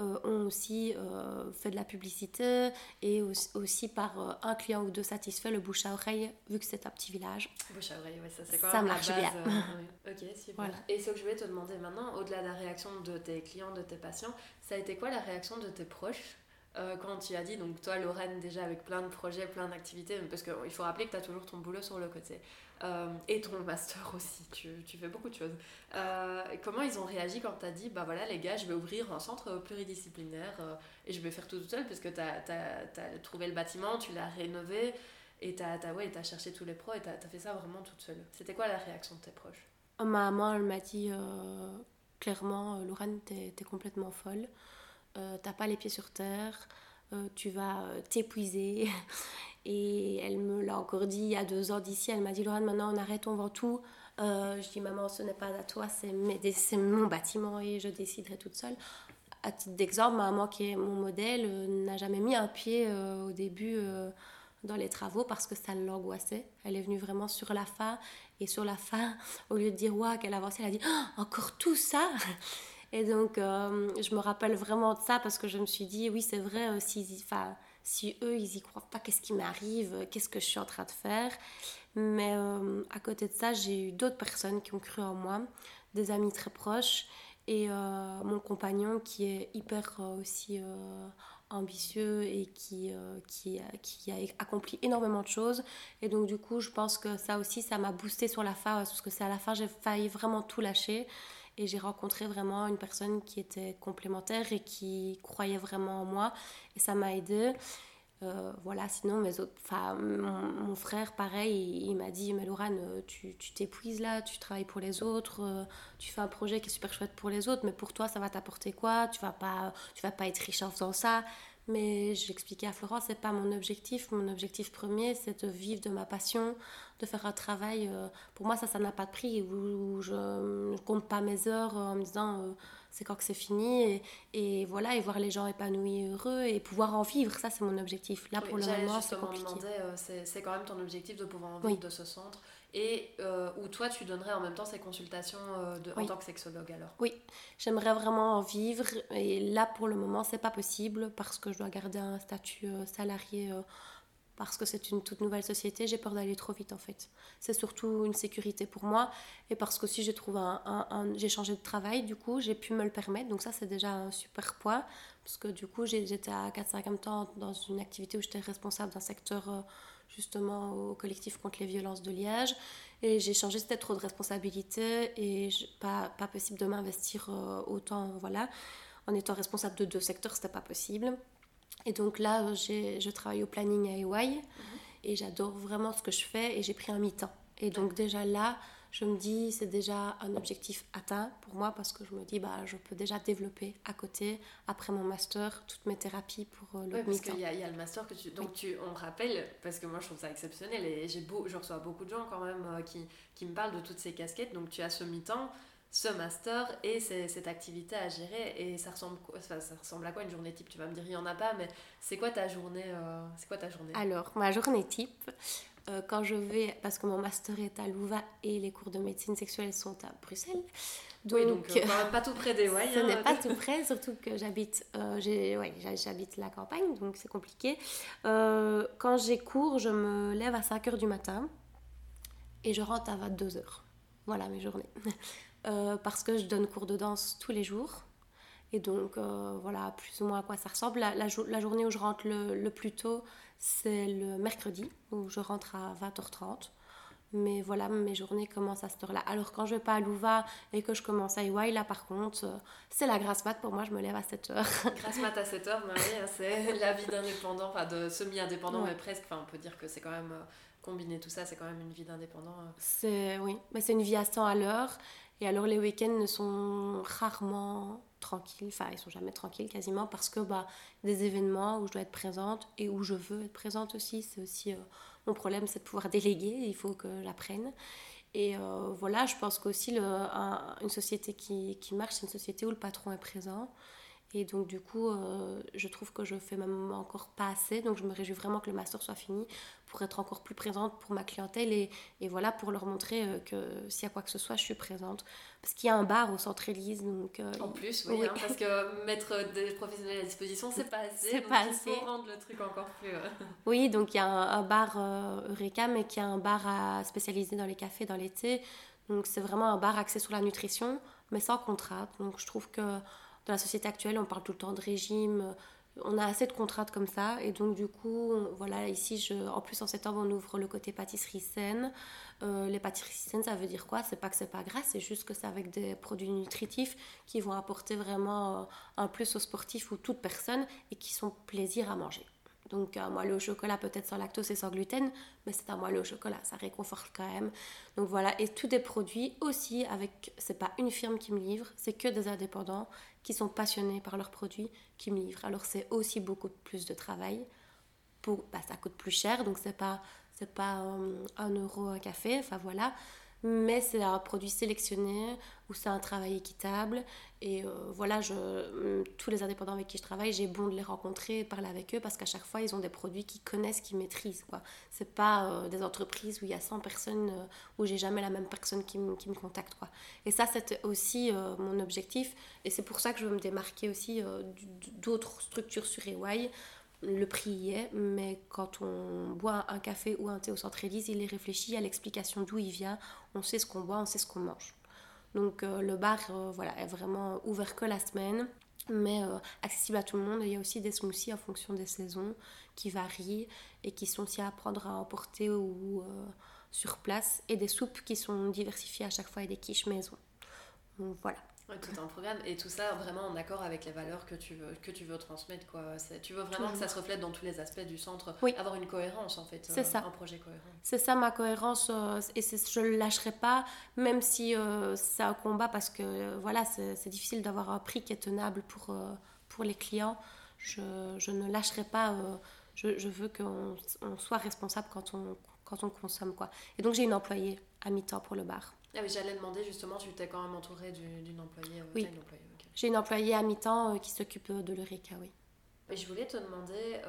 euh, ont aussi euh, fait de la publicité et aussi, par euh, un client ou deux satisfaits, le bouche à oreille, vu que c'est un petit village. Bouche à oreille, oui, ça c'est quand même marche base, bien. Ok, super. Et ce que je voulais te demander maintenant, au-delà de la réaction de tes clients, de tes patients, ça a été quoi la réaction de tes proches? Quand tu as dit, donc toi Lorraine déjà avec plein de projets, plein d'activités, parce qu'il faut rappeler que tu as toujours ton boulot sur le côté. Euh, et ton master aussi, tu, tu, fais beaucoup de choses. Euh, comment ils ont réagi quand tu as dit, bah voilà les gars, je vais ouvrir un centre pluridisciplinaire euh, et je vais faire tout tout seul parce que tu as, trouvé le bâtiment, tu l'as rénové et tu as, ouais, as, cherché tous les pros et tu as, fait ça vraiment toute seule. C'était quoi la réaction de tes proches? Ma maman, elle m'a dit clairement, Lorraine, t'es es complètement folle, t'as pas les pieds sur terre, tu vas t'épuiser Et elle me l'a encore dit il y a deux ans d'ici. Elle m'a dit Laurent, maintenant on arrête, on vend tout. Euh, je dis Maman, ce n'est pas à toi, c'est mon bâtiment et je déciderai toute seule. À titre d'exemple, maman, qui est mon modèle, euh, n'a jamais mis un pied euh, au début dans les travaux parce que ça l'angoissait. Elle est venue vraiment sur la fin. Et sur la fin, au lieu de dire ouais, qu'elle avançait, elle a dit Encore tout ça? Et donc, je me rappelle vraiment de ça parce que je me suis dit Oui, c'est vrai, si. Enfin, si eux, ils y croient pas, qu'est-ce qui m'arrive, qu'est-ce que je suis en train de faire? Mais euh, à côté de ça, j'ai eu d'autres personnes qui ont cru en moi, des amis très proches et euh, mon compagnon qui est hyper euh, aussi ambitieux et qui, qui, qui, a accompli énormément de choses. Et donc du coup, je pense que ça aussi, ça m'a boosté sur la fin, parce que c'est à la fin, j'ai failli vraiment tout lâcher. Et j'ai rencontré vraiment une personne qui était complémentaire et qui croyait vraiment en moi. Et ça m'a aidé. Euh, voilà, sinon, mes autres, mon, frère, pareil, il, m'a dit Mais Laurane, tu t'épuises là, tu travailles pour les autres, euh, tu fais un projet qui est super chouette pour les autres, mais pour toi, ça va t'apporter quoi? Tu vas pas, tu vas pas être riche en faisant ça. Mais j'expliquais à Florence, c'est pas mon objectif. Mon objectif premier, c'est de vivre de ma passion, de faire un travail. Euh, pour moi, ça, ça n'a pas de prix. Où, je ne compte pas mes heures en me disant euh, c'est quand que c'est fini. Et, voilà, et voir les gens épanouis, heureux et pouvoir en vivre, ça, c'est mon objectif. Là, pour le moment, c'est compliqué. Euh, c'est quand même ton objectif de pouvoir en vivre de ce centre et euh, où toi tu donnerais en même temps ces consultations euh, de, en tant que sexologue alors? Oui, j'aimerais vraiment en vivre. Et là pour le moment c'est pas possible parce que je dois garder un statut euh, salarié parce que c'est une toute nouvelle société, j'ai peur d'aller trop vite en fait. C'est surtout une sécurité pour moi. Et parce que si j'ai trouvé un, un, j'ai changé de travail du coup j'ai pu me le permettre. Donc ça c'est déjà un super point parce que du coup j'étais à 4-5 temps dans une activité où j'étais responsable d'un secteur justement au collectif contre les violences de Liège. Et j'ai changé, c'était trop de responsabilités et pas, pas possible de m'investir euh, autant, voilà. En étant responsable de deux secteurs, c'était pas possible. Et donc là, je travaille au planning à EY mhm. et j'adore vraiment ce que je fais et j'ai pris un mi-temps. Et donc déjà là, je me dis c'est déjà un objectif atteint pour moi parce que je me dis bah je peux déjà développer à côté après mon master toutes mes thérapies pour euh, le ouais, parce qu'il y, a le master que tu donc tu on rappelle parce que moi je trouve ça exceptionnel et j'ai beau je reçois beaucoup de gens quand même euh, qui, qui me parlent de toutes ces casquettes. Donc tu as ce mi-temps ce master et cette activité à gérer et ça ressemble ça, ça, ressemble à quoi une journée type? Tu vas me dire il y en a pas mais c'est quoi ta journée euh, c'est quoi ta journée? Alors ma journée type quand je vais, parce que mon master est à Louvain et les cours de médecine sexuelle sont à Bruxelles. Donc, oui, donc pas tout près des Ce n'est pas tout près, surtout que j'habite ouais, j'habite la campagne, donc c'est compliqué. quand j'ai cours, je me lève à 5h du matin et je rentre à 22h. Voilà mes journées. Euh, parce que je donne cours de danse tous les jours. Et donc, euh, voilà plus ou moins à quoi ça ressemble. La, la, journée où je rentre le, plus tôt, c'est le mercredi, où je rentre à 20h30. Mais voilà, mes journées commencent à cette heure-là. Alors, quand je vais pas à Louva et que je commence à EY, là, par contre, euh, c'est la grasse mat. Pour moi, je me lève à 7h. grasse mat à 7h, mais oui, c'est la vie d'indépendant, enfin de semi-indépendant, mais presque. Enfin, on peut dire que c'est quand même combiner tout ça, c'est quand même une vie d'indépendant. Euh. C'est oui, mais c'est une vie à 100 à l'heure. Et alors les week-ends ne sont rarement tranquilles, enfin ils sont jamais tranquilles quasiment parce que bah des événements où je dois être présente et où je veux être présente aussi, c'est aussi euh, mon problème, c'est de pouvoir déléguer. Il faut que j'apprenne. Et euh, voilà, je pense qu'aussi une société qui, qui marche, c'est une société où le patron est présent. Et donc, du coup, euh, je trouve que je fais même encore pas assez. Donc, je me réjouis vraiment que le master soit fini pour être encore plus présente pour ma clientèle et, et voilà, pour leur montrer euh, que s'il y a quoi que ce soit, je suis présente. Parce qu'il y a un bar au centre Élise. Donc, euh, en plus, oui, hein, parce que mettre des professionnels à disposition, c'est pas assez. C'est pas assez. Il faut rendre le truc encore plus. oui, donc il y a un, bar Eureka, mais qui a un bar à, spécialisé dans les cafés, dans l'été. Donc, c'est vraiment un bar axé sur la nutrition, mais sans contrat. Donc, je trouve que dans la société actuelle, on parle tout le temps de régime. On a assez de contraintes comme ça. Et donc, du coup, voilà, ici, je, en plus, en septembre, on ouvre le côté pâtisserie saine. Euh, les pâtisseries saines, ça veut dire quoi? C'est pas que c'est pas gras, c'est juste que c'est avec des produits nutritifs qui vont apporter vraiment euh, un plus aux sportifs ou toute personne et qui sont plaisir à manger. Donc un moelleux au chocolat peut-être sans lactose et sans gluten, mais c'est un moelleux au chocolat, ça réconforte quand même. Donc voilà, et tous des produits aussi avec, c'est pas une firme qui me livre, c'est que des indépendants qui sont passionnés par leurs produits qui me livrent. Alors c'est aussi beaucoup plus de travail. Pour, bah, ça coûte plus cher, donc c'est pas c'est pas euh, un euro un café, enfin voilà mais c'est un produit sélectionné où c'est un travail équitable. Et euh, voilà, je, mm, tous les indépendants avec qui je travaille, j'ai bon de les rencontrer et parler avec eux parce qu'à chaque fois, ils ont des produits qu'ils connaissent, qu'ils maîtrisent. Ce C'est pas euh, des entreprises où il y a 100 personnes, euh, où j'ai jamais la même personne qui, qui me contacte. Quoi. Et ça, c'était aussi mon objectif. Et c'est pour ça que je veux me démarquer aussi d'autres structures sur EY le prix y est, mais quand on boit un café ou un thé au centre Élise, il est réfléchi à l'explication d'où il vient, on sait ce qu'on boit, on sait ce qu'on mange. Donc euh, le bar euh, voilà, est vraiment ouvert que la semaine, mais euh, accessible à tout le monde. il y a aussi des smoothies en fonction des saisons qui varient et qui sont aussi à prendre à emporter ou sur place, et des soupes qui sont diversifiées à chaque fois et des quiches maison. Donc voilà tout un programme et tout ça vraiment en accord avec les valeurs que tu veux, que tu veux transmettre. Quoi. Tu veux vraiment que ça se reflète dans tous les aspects du centre, oui. avoir une cohérence en fait, c'est euh, ça. un projet cohérent. C'est ça ma cohérence euh, et je ne le lâcherai pas, même si euh, c'est un combat parce que voilà, c'est difficile d'avoir un prix qui est tenable pour, pour les clients. Je, je ne lâcherai pas, je, je, veux qu'on on soit responsable quand on, quand on consomme. Quoi. Et donc j'ai une employée à mi-temps pour le bar. Ah oui, j'allais demander justement, tu t'es quand même entourée d'une employée. Euh, j'ai une employée à mi-temps euh, qui s'occupe euh, de l'Eureka, oui. Et je voulais te demander,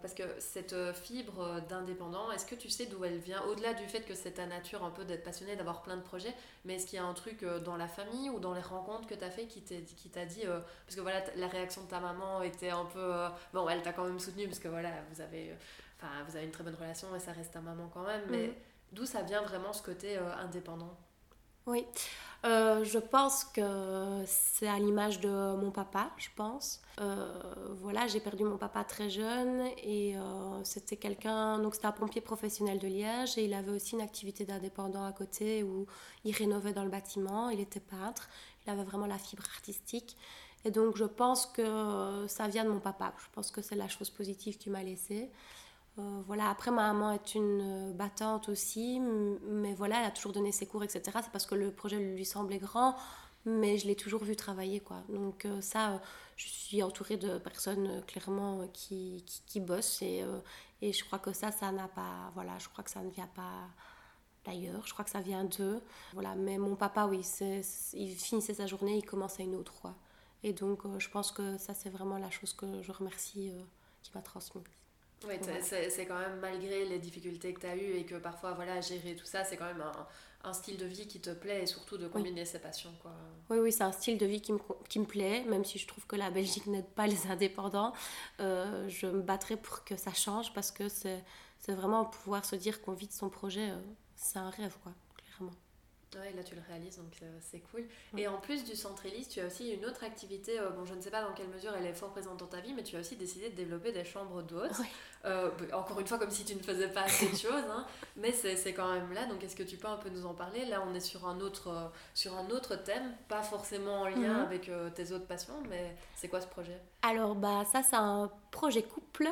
parce que cette fibre d'indépendant, est-ce que tu sais d'où elle vient? Au-delà du fait que c'est ta nature un peu d'être passionné, d'avoir plein de projets, mais est-ce qu'il y a un truc dans la famille ou dans les rencontres que tu as fait qui t'a dit, parce que voilà, la réaction de ta maman était un peu... bon, elle t'a quand même soutenu, parce que voilà, vous avez, enfin, vous avez une très bonne relation et ça reste ta maman quand même, mais mhm. d'où ça vient vraiment ce côté indépendant? Oui, euh, je pense que c'est à l'image de mon papa, je pense. Euh, voilà, j'ai perdu mon papa très jeune et euh, c'était quelqu'un, donc c'était un pompier professionnel de Liège et il avait aussi une activité d'indépendant à côté où il rénovait dans le bâtiment, il était peintre, il avait vraiment la fibre artistique. Et donc je pense que ça vient de mon papa, je pense que c'est la chose positive qu'il m'a laissée. Euh, voilà, après ma maman est une euh, battante aussi, mais voilà, elle a toujours donné ses cours, etc. C'est parce que le projet lui semblait grand, mais je l'ai toujours vu travailler, quoi. Donc euh, ça, je suis entourée de personnes clairement qui, qui, bossent et, et, je crois que ça, ça n'a pas, voilà, je crois que ça ne vient pas d'ailleurs, je crois que ça vient d'eux. Voilà, mais mon papa, oui, il finissait sa journée, il commençait une autre, quoi. Et donc je pense que ça, c'est vraiment la chose que je remercie qui m'a transmise. Oui, c'est quand même malgré les difficultés que tu as eues et que parfois, voilà, gérer tout ça, c'est quand même un, un, style de vie qui te plaît et surtout de combiner ses passions. Quoi. Oui, oui, c'est un style de vie qui me, qui me plaît, même si je trouve que la Belgique n'aide pas les indépendants. Euh, je me battrai pour que ça change parce que c'est vraiment pouvoir se dire qu'on vit de son projet, euh, c'est un rêve, quoi, clairement. Ouais, là tu le réalises, donc euh, c'est cool. Et en plus du centre Élise, tu as aussi une autre activité, euh, bon je ne sais pas dans quelle mesure elle est fort présente dans ta vie, mais tu as aussi décidé de développer des chambres d'hôtes. Euh, encore une fois, comme si tu ne faisais pas assez de choses, hein, mais c'est quand même là, donc est-ce que tu peux un peu nous en parler? Là on est sur un autre, sur un autre thème, pas forcément en lien mhm. avec tes autres passions, mais c'est quoi ce projet? Alors bah ça c'est un projet couple.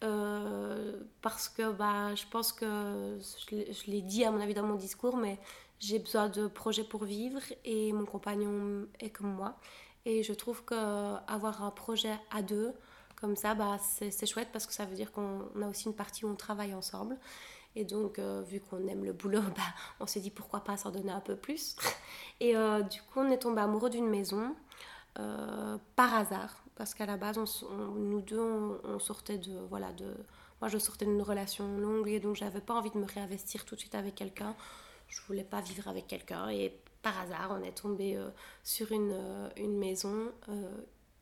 parce que bah, je pense que je l'ai dit à mon avis dans mon discours, mais j'ai besoin de projets pour vivre et mon compagnon est comme moi. Et je trouve qu'avoir un projet à deux, comme ça, bah, c'est chouette parce que ça veut dire qu'on a aussi une partie où on travaille ensemble. Et donc, euh, vu qu'on aime le boulot, bah, on s'est dit pourquoi pas s'en donner un peu plus. Et euh, du coup, on est tombé amoureux d'une maison euh, par hasard. Parce qu'à la base, nous deux, on, sortait de, voilà, de... Moi, je sortais d'une relation longue et donc j'avais pas envie de me réinvestir tout de suite avec quelqu'un je voulais pas vivre avec quelqu'un et par hasard on est tombé euh, sur une, euh, une maison euh,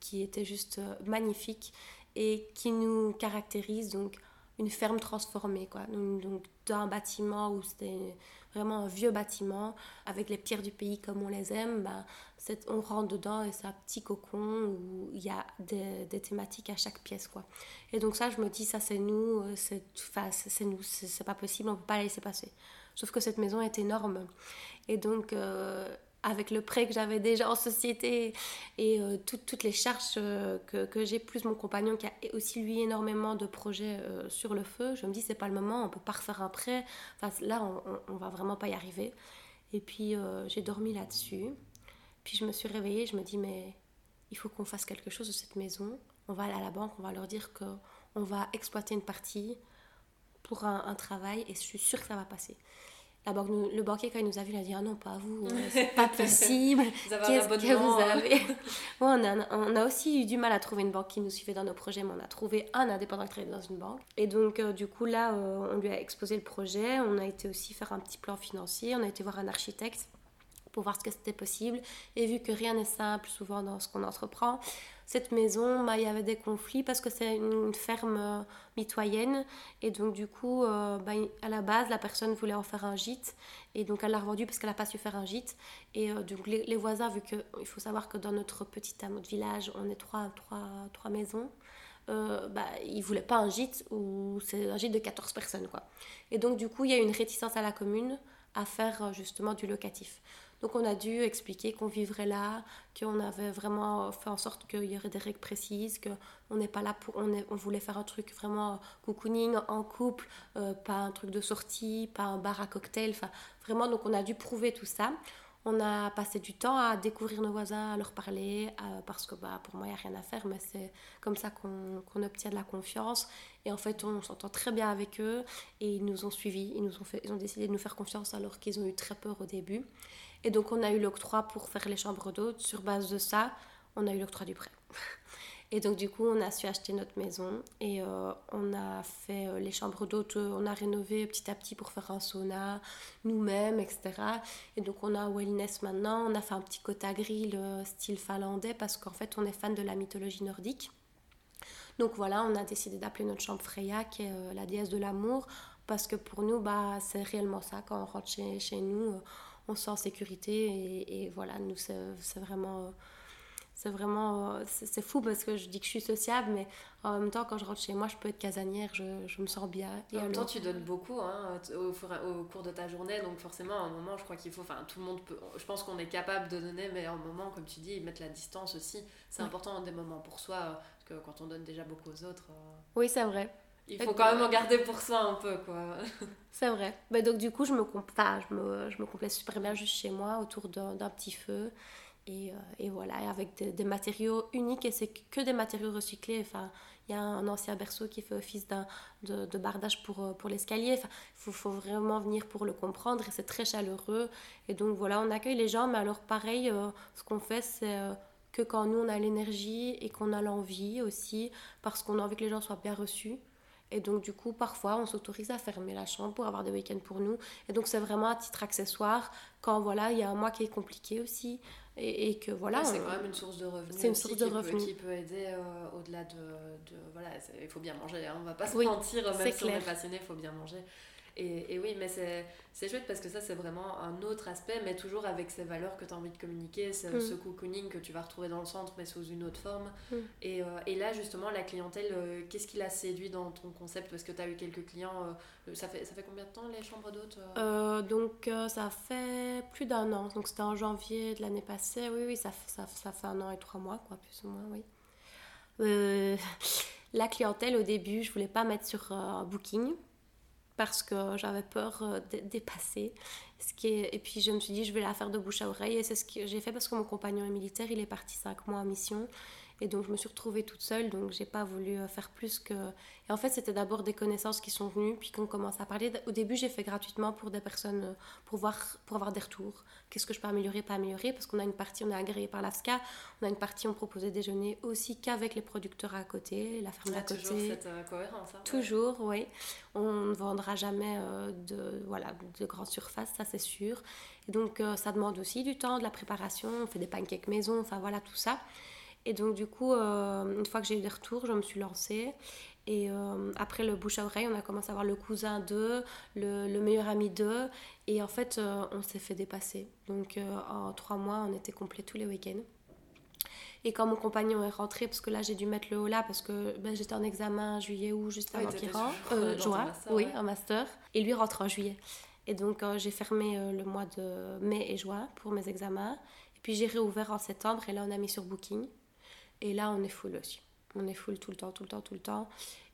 qui était juste magnifique et qui nous caractérise donc une ferme transformée quoi. Donc d'un bâtiment où c'était vraiment un vieux bâtiment avec les pierres du pays comme on les aime bah, on rentre dedans et c'est un petit cocon où il y a des, thématiques à chaque pièce quoi. Et donc ça je me dis ça c'est nous c'est c'est nous c'est pas possible on peut pas la laisser passer Sauf que cette maison est énorme. Et donc, euh, avec le prêt que j'avais déjà en société et euh, toutes les charges euh, que, que j'ai, plus mon compagnon qui a aussi lui énormément de projets sur le feu, je me dis c'est pas le moment, on peut pas refaire un prêt. Enfin, là, on, on va vraiment pas y arriver. Et puis, j'ai dormi là-dessus. Puis, je me suis réveillée, je me dis mais il faut qu'on fasse quelque chose de cette maison. On va aller à la banque, on va leur dire qu'on va exploiter une partie pour un, travail et je suis sûre que ça va passer. La banque, le banquier, quand il nous a vu, il a dit Ah non, pas vous, c'est pas possible. Qu'est-ce que vous avez? On, a, on a aussi eu du mal à trouver une banque qui nous suivait dans nos projets, mais on a trouvé un indépendant qui travaillait dans une banque. Et donc, euh, du coup, là, euh, on lui a exposé le projet. On a été aussi faire un petit plan financier. On a été voir un architecte pour voir ce que c'était possible. Et vu que rien n'est simple souvent dans ce qu'on entreprend, cette maison, bah, il y avait des conflits parce que c'est une, ferme euh, mitoyenne. Et donc, du coup, euh, bah, à la base, la personne voulait en faire un gîte. Et donc, elle l'a revendu parce qu'elle n'a pas su faire un gîte. Et euh, donc, les, voisins, vu qu'il faut savoir que dans notre petit notre village, on est trois, trois, trois maisons. Euh, bah, ils voulaient pas un gîte ou c'est un gîte de 14 personnes. quoi. Et donc, du coup, il y a une réticence à la commune à faire justement du locatif. Donc on a dû expliquer qu'on vivrait là, qu'on avait vraiment fait en sorte qu'il y aurait des règles précises, qu'on n'est pas là pour... On, on, voulait faire un truc vraiment cocooning, en couple, euh, pas un truc de sortie, pas un bar à cocktail, enfin vraiment, donc on a dû prouver tout ça. On a passé du temps à découvrir nos voisins, à leur parler, parce que bah, pour moi, il n'y a rien à faire, mais c'est comme ça qu'on obtient de la confiance. Et en fait, on s'entend très bien avec eux et ils nous ont suivis, ils, nous ont, ils ont décidé de nous faire confiance alors qu'ils ont eu très peur au début. Et donc, on a eu l'octroi pour faire les chambres d'hôtes. Sur base de ça, on a eu l'octroi du prêt. Et donc, du coup, on a su acheter notre maison et euh, on a fait euh, les chambres d'hôtes, euh, on a rénové petit à petit pour faire un sauna nous-mêmes, etc. Et donc, on a wellness maintenant. On a fait un petit côte grill style finlandais parce qu'en fait, on est fan de la mythologie nordique. Donc voilà, on a décidé d'appeler notre chambre Freya, qui est la déesse de l'amour, parce que pour nous, bah, c'est réellement ça. Quand on rentre chez nous, on se sent en sécurité et, voilà, nous, c'est vraiment c'est vraiment c'est fou parce que je dis que je suis sociable mais en même temps quand je rentre chez moi je peux être casanière je, je me sens bien. Et en même temps tu donnes beaucoup hein, au, au, cours de ta journée donc forcément à un moment je crois qu'il faut enfin tout le monde peut je pense qu'on est capable de donner mais à un moment comme tu dis mettre la distance aussi. C'est important des moments pour soi parce que quand on donne déjà beaucoup aux autres euh, oui c'est vrai il faut quand même en garder pour soi un peu, quoi. C'est vrai. Mais donc, du coup, je me, enfin, je me, je me complète super bien juste chez moi, autour d'un petit feu. Et, euh, et, voilà, avec des, matériaux uniques, et c'est que des matériaux recyclés. Enfin, il y a un ancien berceau qui fait office de, de, bardage pour, euh, pour l'escalier. Enfin, il faut, faut, vraiment venir pour le comprendre, et c'est très chaleureux. Et donc voilà, on accueille les gens, mais alors pareil, euh, ce qu'on fait, c'est que quand nous, on a l'énergie et qu'on a l'envie aussi, parce qu'on a envie que les gens soient bien reçus Et donc, du coup, parfois, on s'autorise à fermer la chambre pour avoir des week-ends pour nous. Et donc, c'est vraiment un titre accessoire quand, voilà, il y a un mois qui est compliqué aussi. Et, que, voilà. c'est quand même une source de revenus. C'est une source de revenus. qui peut aider euh, au-delà de, de, Voilà, il faut bien manger. Hein, on va pas se mentir, même si on est passionné, il faut bien manger. Et, oui, mais c'est chouette parce que ça, c'est vraiment un autre aspect, mais toujours avec ces valeurs que tu as envie de communiquer, ce, mm. ce, cocooning que tu vas retrouver dans le centre, mais sous une autre forme. Mm. Et, euh, et, là, justement, la clientèle, euh, qu'est-ce qui l'a séduit dans ton concept? Parce que tu as eu quelques clients. Euh, ça, fait, ça fait combien de temps les chambres d'hôtes Donc, ça fait plus d'un an. Donc, c'était en janvier de l'année passée. Oui, oui, ça, ça, ça, fait un an et trois mois, quoi, plus ou moins, oui. la clientèle, au début, je voulais pas mettre sur Booking parce que j'avais peur euh, de dépasser. Ce qui. Et puis je me suis dit, je vais la faire de bouche à oreille. Et c'est ce que j'ai fait parce que mon compagnon est militaire, il est parti cinq mois en mission. Et donc je me suis retrouvée toute seule, donc j'ai pas voulu euh, faire plus que. Et en fait, c'était d'abord des connaissances qui sont venues, puis qu'on commence à parler. Au début, j'ai fait gratuitement pour des personnes, euh, pour, voir, pour avoir des retours. Qu'est-ce que je peux améliorer, pas améliorer? Parce qu'on a une partie, on est agréé par l'AFSCA, on a une partie, on proposait déjeuner aussi qu'avec les producteurs à côté, la ferme d'à côté. Toujours cette euh, cohérence. Hein, toujours, oui. On ne vendra jamais de, voilà, de grandes surfaces, ça c'est sûr. Et donc, ça demande aussi du temps, de la préparation. On fait des pancakes maison, enfin voilà, tout ça. Et donc, du coup, euh, une fois que j'ai eu des retours, je me suis lancée. Et euh, après le bouche à oreille, on a commencé à voir le cousin d'eux, le, le, meilleur ami d'eux. Et en fait, euh, on s'est fait dépasser. Donc, en trois mois, on était complet tous les week-ends. Et quand mon compagnon est rentré, parce que là j'ai dû mettre le haut là, parce que ben, j'étais en examen juillet ou juste avant qu'il rentre, juin, oui, un master, et lui rentre en juillet. Et donc j'ai fermé le mois de mai et juin pour mes examens, et puis j'ai réouvert en septembre, et là on a mis sur Booking. Et là, on est full aussi. On est full tout le temps, tout le temps, tout le temps.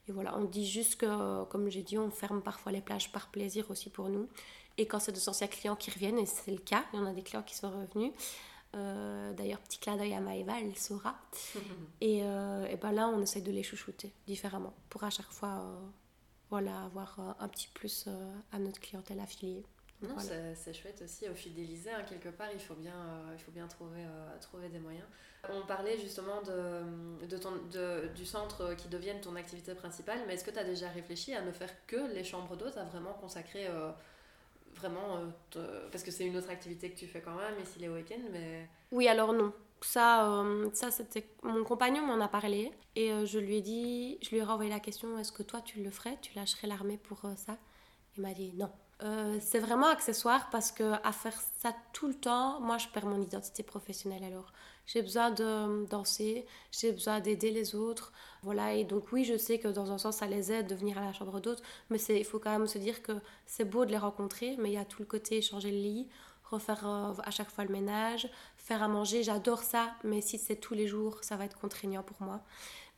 Et voilà, on dit juste que, comme j'ai dit, on ferme parfois les plages par plaisir aussi pour nous. Et quand c'est de anciens clients qui reviennent, et c'est le cas, il y en a des clients qui sont revenus. Euh, d'ailleurs, petit clin d'œil à Maëva, elle saura. et, euh, et ben là, on essaye de les chouchouter différemment pour à chaque fois euh, voilà, avoir un petit plus à notre clientèle affiliée. Non, c'est chouette aussi, au fidéliser, hein, quelque part, il faut bien, il faut bien trouver, trouver des moyens. On parlait justement de, de, ton, de, du centre qui devienne ton activité principale, mais est-ce que tu as déjà réfléchi à ne faire que les chambres d'hôtes, à vraiment consacrer euh, vraiment. Euh, parce que c'est une autre activité que tu fais quand même, ici les week-ends, mais. Oui, alors non. Ça, euh, ça c'était. Mon compagnon m'en a parlé et je lui ai dit, je lui ai renvoyé la question est-ce que toi tu le ferais? Tu lâcherais l'armée pour ça? Il m'a dit non. C'est vraiment accessoire parce que à faire ça tout le temps, moi je perds mon identité professionnelle alors j'ai besoin de danser, j'ai besoin d'aider les autres. Voilà, et donc oui, je sais que dans un sens, ça les aide de venir à la chambre d'hôtes, mais il faut quand même se dire que c'est beau de les rencontrer, mais il y a tout le côté changer le lit, refaire euh, à chaque fois le ménage, faire à manger, j'adore ça, mais si c'est tous les jours, ça va être contraignant pour moi.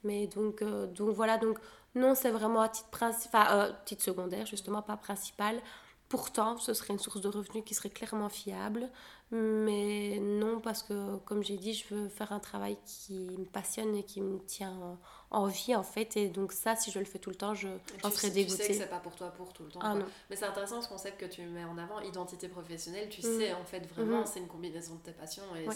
Mais donc, euh, donc voilà, donc non, c'est vraiment à titre, euh, titre secondaire, justement, pas principal. Pourtant, ce serait une source de revenus qui serait clairement fiable. Mais non, parce que comme j'ai dit, je veux faire un travail qui me passionne et qui me tient en vie en fait. Et donc ça, si je le fais tout le temps, je serais dégoûtée. Tu sais que c'est pas pour toi pour tout le temps. Ah, Mais c'est intéressant ce concept que tu mets en avant, identité professionnelle. Tu mm. sais en fait vraiment, mm-hmm. c'est une combinaison de tes passions et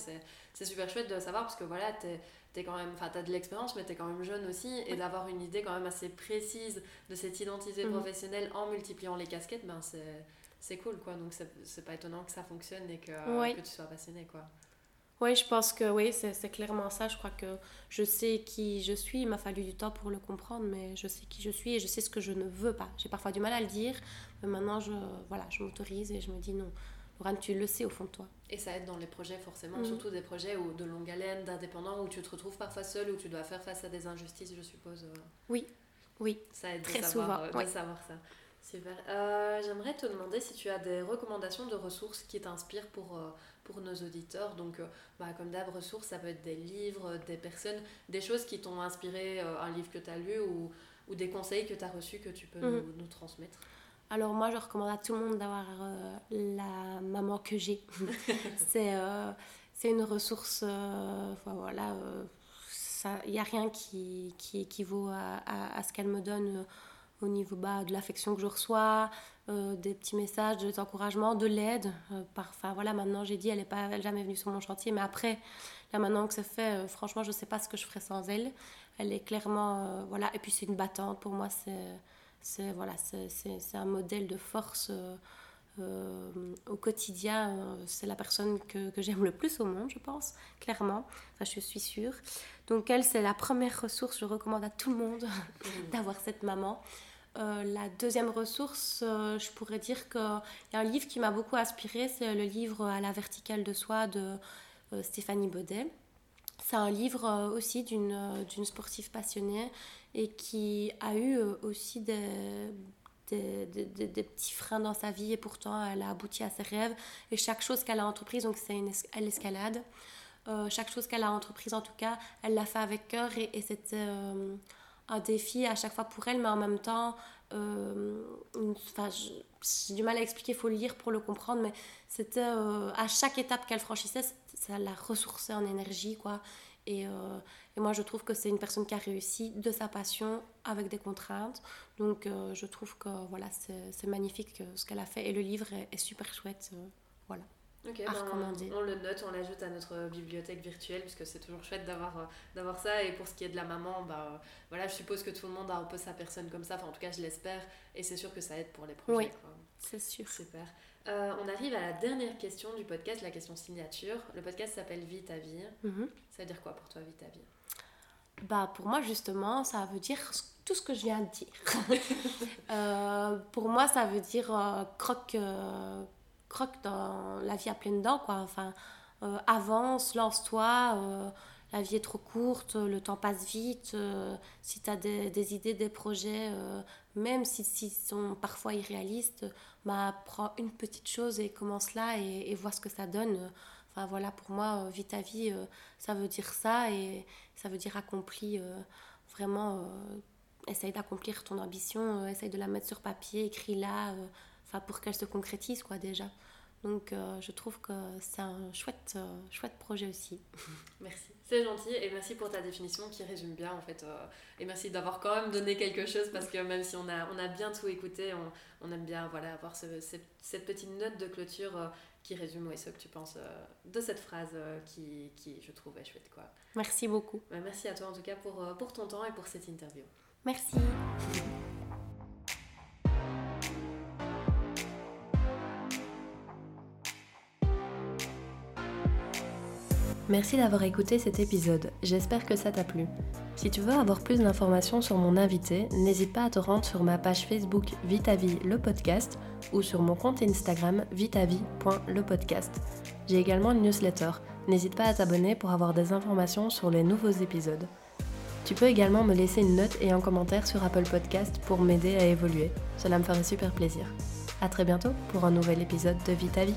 c'est super chouette de savoir parce que voilà, t'es es quand même, enfin, t'as de l'expérience, mais t'es quand même jeune aussi, et d'avoir une idée quand même assez précise de cette identité mm-hmm. professionnelle en multipliant les casquettes, ben c'est c'est cool, quoi. Donc, c'est pas étonnant que ça fonctionne et que, que tu sois passionné, quoi. Oui, je pense que oui, c'est clairement ça. Je crois que je sais qui je suis. Il m'a fallu du temps pour le comprendre, mais je sais qui je suis et je sais ce que je ne veux pas. J'ai parfois du mal à le dire, mais maintenant, je, voilà, je m'autorise et je me dis non. Laurent, tu le sais au fond de toi. Et ça aide dans les projets, forcément, mm. surtout des projets où, de longue haleine, d'indépendants, où tu te retrouves parfois seul, où tu dois faire face à des injustices, je suppose. Euh. Oui, oui. Ça aide Très de savoir, souvent, euh, de savoir ça. Super. Euh, j'aimerais te demander si tu as des recommandations de ressources qui t'inspirent pour, euh, pour nos auditeurs. Donc, euh, bah, comme d'hab, ressources, ça peut être des livres, des personnes, des choses qui t'ont inspiré, un livre que tu as lu ou, ou, des conseils que tu as reçus que tu peux nous, mhm. nous, transmettre. Alors, moi, je recommande à tout le monde d'avoir la maman que j'ai. c'est c'est une ressource, voilà, il n'y a rien qui, qui équivaut à, à, à ce qu'elle me donne au niveau bas de l'affection que je reçois, des petits messages, des encouragements, de l'aide. enfin voilà, maintenant j'ai dit, elle n'est pas jamais venue sur mon chantier, mais après, là maintenant que c'est fait, franchement, je ne sais pas ce que je ferais sans elle. Elle est clairement, voilà, et puis c'est une battante pour moi, c'est voilà, c'est un modèle de force. Euh, au quotidien, euh, c'est la personne que, que j'aime le plus au monde, je pense, clairement. Je suis sûre. Donc, elle, c'est la première ressource. Je recommande à tout le monde d'avoir cette maman. Euh, la deuxième ressource, je pourrais dire qu'il y a un livre qui m'a beaucoup inspiré, c'est le livre À la verticale de soi de Stéphanie Baudet. C'est un livre aussi d'une sportive passionnée et qui a eu aussi des, des, petits freins dans sa vie et pourtant elle a abouti à ses rêves. Et chaque chose qu'elle a entreprise, donc c'est une l'escalade, euh, chaque chose qu'elle a entreprise en tout cas, elle l'a fait avec cœur et, c'était euh, un défi à chaque fois pour elle, mais en même temps, euh, j'ai du mal à expliquer, il faut le lire pour le comprendre, mais c'était à chaque étape qu'elle franchissait, ça la ressourçait en énergie quoi. Et, et moi, je trouve que c'est une personne qui a réussi de sa passion avec des contraintes. Donc, euh, je trouve que voilà, c'est magnifique euh, ce qu'elle a fait. Et le livre est, super chouette. Euh, voilà. Ok, ben, on, le note, on l'ajoute à notre bibliothèque virtuelle puisque c'est toujours chouette d'avoir d'avoir ça. Et pour ce qui est de la maman, bah, voilà, je suppose que tout le monde a un peu sa personne comme ça. Enfin, en tout cas, je l'espère. Et c'est sûr que ça aide pour les projets. Oui, c'est sûr. Super. On arrive à la dernière question du podcast, la question signature. Le podcast s'appelle Vie ta vie. Mhm. Ça veut dire quoi pour toi, Vie ta vie? Bah, Pour moi, justement, ça veut dire tout ce que je viens de dire. Euh, pour moi, ça veut dire euh, croque, euh, croque dans la vie à pleines dents. Quoi. Enfin, avance, lance-toi. La vie est trop courte, le temps passe vite. si tu as des, idées, des projets, même s'ils si, sont parfois irréalistes, bah, prends une petite chose et commence là et, et vois ce que ça donne. Enfin voilà, pour moi, vie ta vie, ça veut dire ça et ça veut dire accompli vraiment essaye d'accomplir ton ambition, euh, essaye de la mettre sur papier, écris-la, euh, enfin pour qu'elle se concrétise quoi déjà. Donc euh, je trouve que c'est un chouette, chouette projet aussi. Merci. C'est gentil et merci pour ta définition qui résume bien en fait. et merci d'avoir quand même donné quelque chose parce que même si on a, on a bien tout écouté, on, on aime bien voilà, avoir ce, cette, petite note de clôture qui résume ce que tu penses de cette phrase qui, qui, je trouve, est chouette. Quoi. Merci beaucoup. Bah, merci à toi en tout cas pour, pour ton temps et pour cette interview. Merci. Merci d'avoir écouté cet épisode, j'espère que ça t'a plu. Si tu veux avoir plus d'informations sur mon invité, n'hésite pas à te rendre sur ma page Facebook Vitavie le podcast ou sur mon compte Instagram vitavie.lepodcast. J'ai également une newsletter, n'hésite pas à t'abonner pour avoir des informations sur les nouveaux épisodes. Tu peux également me laisser une note et un commentaire sur Apple Podcast pour m'aider à évoluer. Cela me ferait super plaisir. A très bientôt pour un nouvel épisode de Vie ta vie.